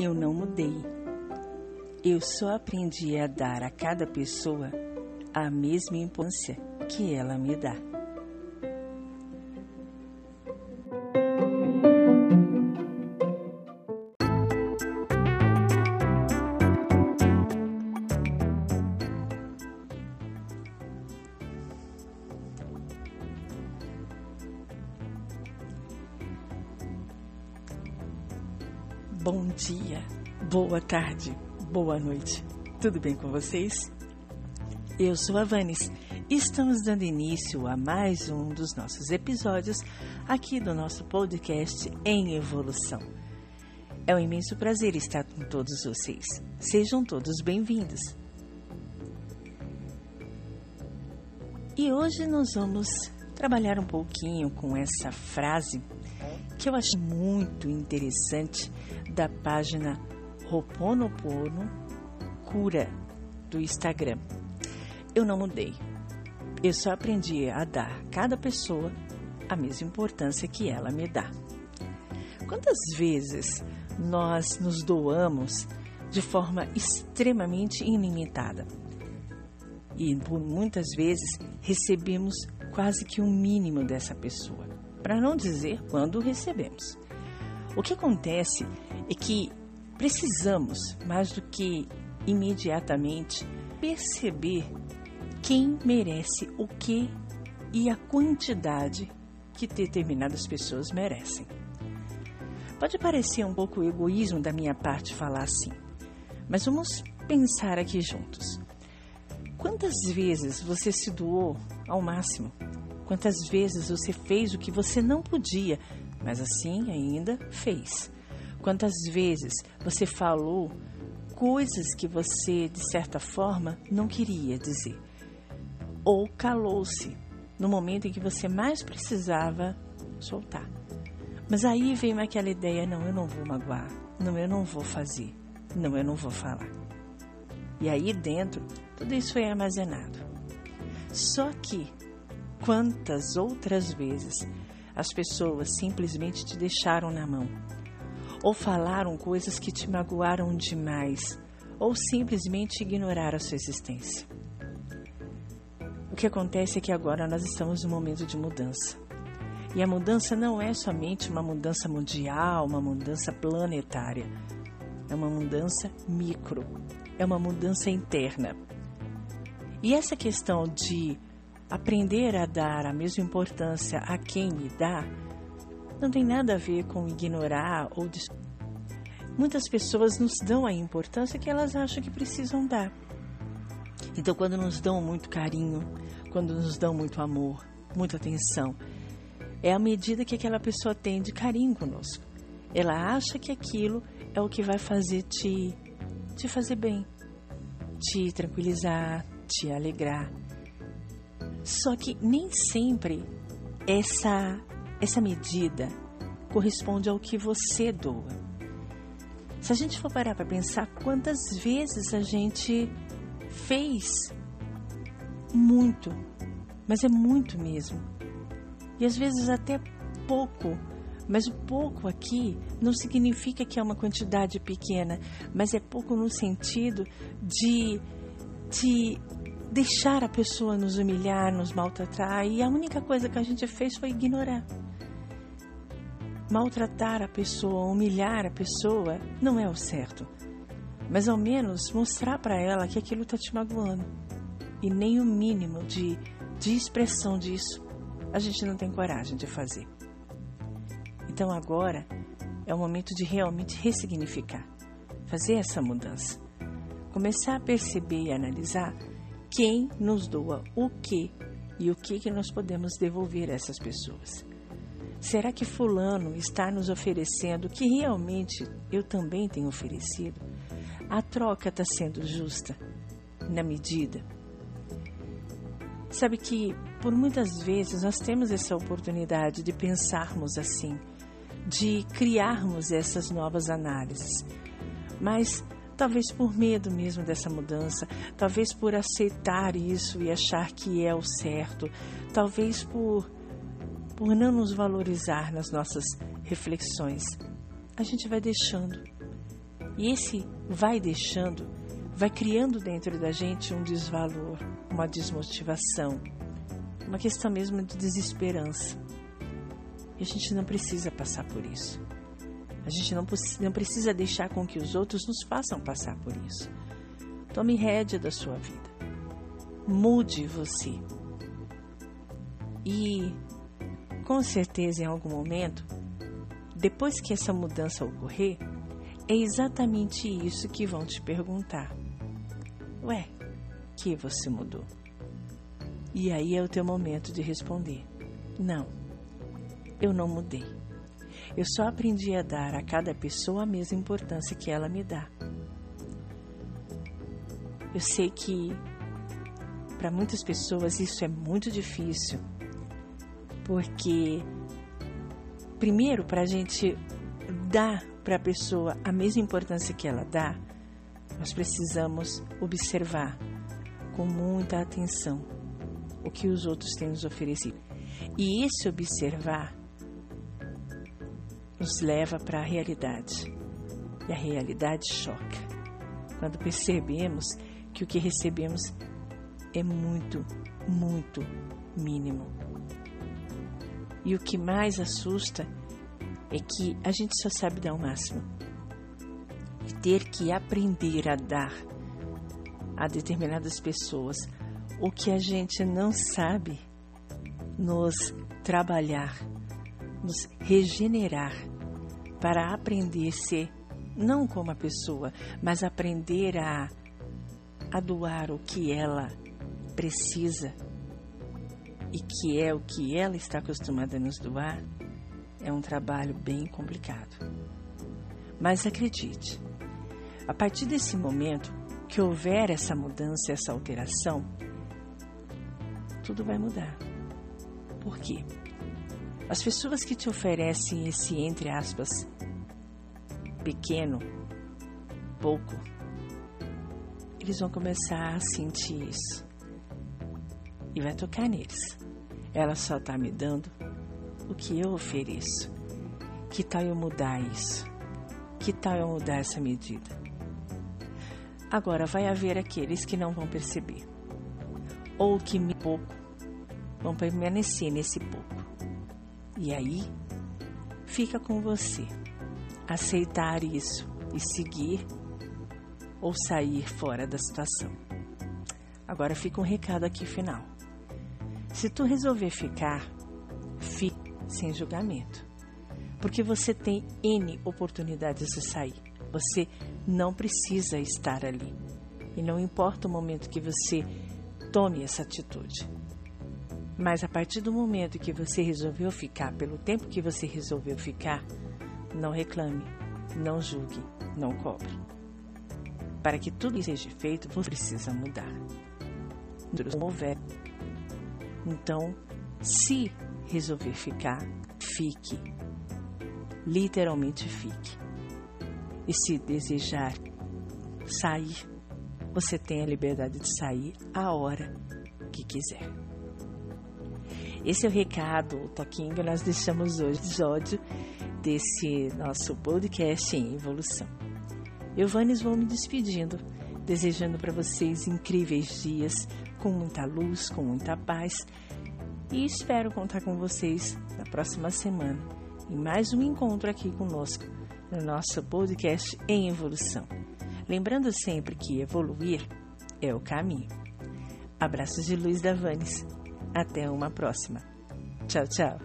eu não mudei. Eu só aprendi a dar a cada pessoa a mesma importância que ela me dá. Bom dia, boa tarde, boa noite. Tudo bem com vocês? Eu sou a Vanes e estamos dando início a mais um dos nossos episódios aqui do nosso podcast em evolução. É um imenso prazer estar com todos vocês. Sejam todos bem-vindos. E hoje nós vamos trabalhar um pouquinho com essa frase que eu acho muito interessante da página Roponopono Cura do Instagram. Eu não mudei. Eu só aprendi a dar a cada pessoa a mesma importância que ela me dá. Quantas vezes nós nos doamos de forma extremamente ilimitada? E por muitas vezes recebemos quase que o um mínimo dessa pessoa para não dizer quando recebemos. O que acontece é que precisamos, mais do que imediatamente, perceber quem merece o que e a quantidade que determinadas pessoas merecem. Pode parecer um pouco egoísmo da minha parte falar assim, mas vamos pensar aqui juntos. Quantas vezes você se doou ao máximo Quantas vezes você fez o que você não podia, mas assim ainda fez? Quantas vezes você falou coisas que você, de certa forma, não queria dizer? Ou calou-se no momento em que você mais precisava soltar? Mas aí vem aquela ideia: não, eu não vou magoar, não, eu não vou fazer, não, eu não vou falar. E aí dentro, tudo isso foi armazenado. Só que Quantas outras vezes as pessoas simplesmente te deixaram na mão, ou falaram coisas que te magoaram demais, ou simplesmente ignoraram a sua existência. O que acontece é que agora nós estamos num momento de mudança. E a mudança não é somente uma mudança mundial, uma mudança planetária. É uma mudança micro, é uma mudança interna. E essa questão de aprender a dar a mesma importância a quem me dá não tem nada a ver com ignorar ou des... muitas pessoas nos dão a importância que elas acham que precisam dar. Então, quando nos dão muito carinho, quando nos dão muito amor, muita atenção, é a medida que aquela pessoa tem de carinho conosco. Ela acha que aquilo é o que vai fazer te, te fazer bem, te tranquilizar, te alegrar. Só que nem sempre essa, essa medida corresponde ao que você doa. Se a gente for parar para pensar quantas vezes a gente fez muito, mas é muito mesmo. E às vezes até pouco, mas o pouco aqui não significa que é uma quantidade pequena, mas é pouco no sentido de, de deixar a pessoa nos humilhar, nos maltratar, e a única coisa que a gente fez foi ignorar. Maltratar a pessoa, humilhar a pessoa, não é o certo. Mas ao menos mostrar para ela que aquilo está te magoando. E nem o mínimo de, de expressão disso a gente não tem coragem de fazer. Então agora é o momento de realmente ressignificar, fazer essa mudança. Começar a perceber e analisar quem nos doa o que e o que, que nós podemos devolver a essas pessoas. Será que Fulano está nos oferecendo o que realmente eu também tenho oferecido? a troca está sendo justa, na medida. Sabe que por muitas vezes nós temos essa oportunidade de pensarmos assim, de criarmos essas novas análises, mas talvez por medo mesmo dessa mudança, talvez por aceitar isso e achar que é o certo, talvez por por não nos valorizar nas nossas reflexões, a gente vai deixando. E esse vai deixando vai criando dentro da gente um desvalor, uma desmotivação, uma questão mesmo de desesperança. E a gente não precisa passar por isso. A gente não, não precisa deixar com que os outros nos façam passar por isso. Tome rédea da sua vida. Mude você. E com certeza em algum momento, depois que essa mudança ocorrer, é exatamente isso que vão te perguntar. Ué, que você mudou? E aí é o teu momento de responder: Não, eu não mudei. Eu só aprendi a dar a cada pessoa a mesma importância que ela me dá. Eu sei que para muitas pessoas isso é muito difícil porque, primeiro, para a gente dar para a pessoa a mesma importância que ela dá, nós precisamos observar com muita atenção o que os outros têm nos oferecido. E esse observar nos leva para a realidade. E a realidade choca. Quando percebemos que o que recebemos é muito, muito mínimo. E o que mais assusta é que a gente só sabe dar o máximo. E ter que aprender a dar a determinadas pessoas o que a gente não sabe nos trabalhar, nos regenerar para aprender a ser não como a pessoa, mas aprender a, a doar o que ela precisa e que é o que ela está acostumada a nos doar, é um trabalho bem complicado. Mas acredite, a partir desse momento que houver essa mudança, essa alteração, tudo vai mudar. Por quê? As pessoas que te oferecem esse, entre aspas, pequeno, pouco, eles vão começar a sentir isso e vai tocar neles. Ela só está me dando o que eu ofereço. Que tal eu mudar isso? Que tal eu mudar essa medida? Agora vai haver aqueles que não vão perceber, ou que me pouco vão permanecer nesse pouco. E aí fica com você aceitar isso e seguir ou sair fora da situação. Agora fica um recado aqui final. Se tu resolver ficar, fique sem julgamento. Porque você tem N oportunidades de sair. Você não precisa estar ali. E não importa o momento que você tome essa atitude. Mas a partir do momento que você resolveu ficar, pelo tempo que você resolveu ficar, não reclame, não julgue, não cobre. Para que tudo seja feito, você precisa mudar. Não houver então, se resolver ficar, fique. Literalmente fique. E se desejar sair, você tem a liberdade de sair a hora que quiser. Esse é o recado, o toquinho que nós deixamos hoje, episódio desse nosso podcast em evolução. Eu, Vanes, vou me despedindo, desejando para vocês incríveis dias, com muita luz, com muita paz. E espero contar com vocês na próxima semana em mais um encontro aqui conosco no nosso podcast em evolução. Lembrando sempre que evoluir é o caminho. Abraços de Luiz Davanes. Até uma próxima. Tchau, tchau.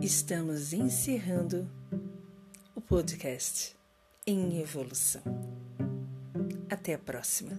Estamos encerrando o podcast em evolução. Até a próxima.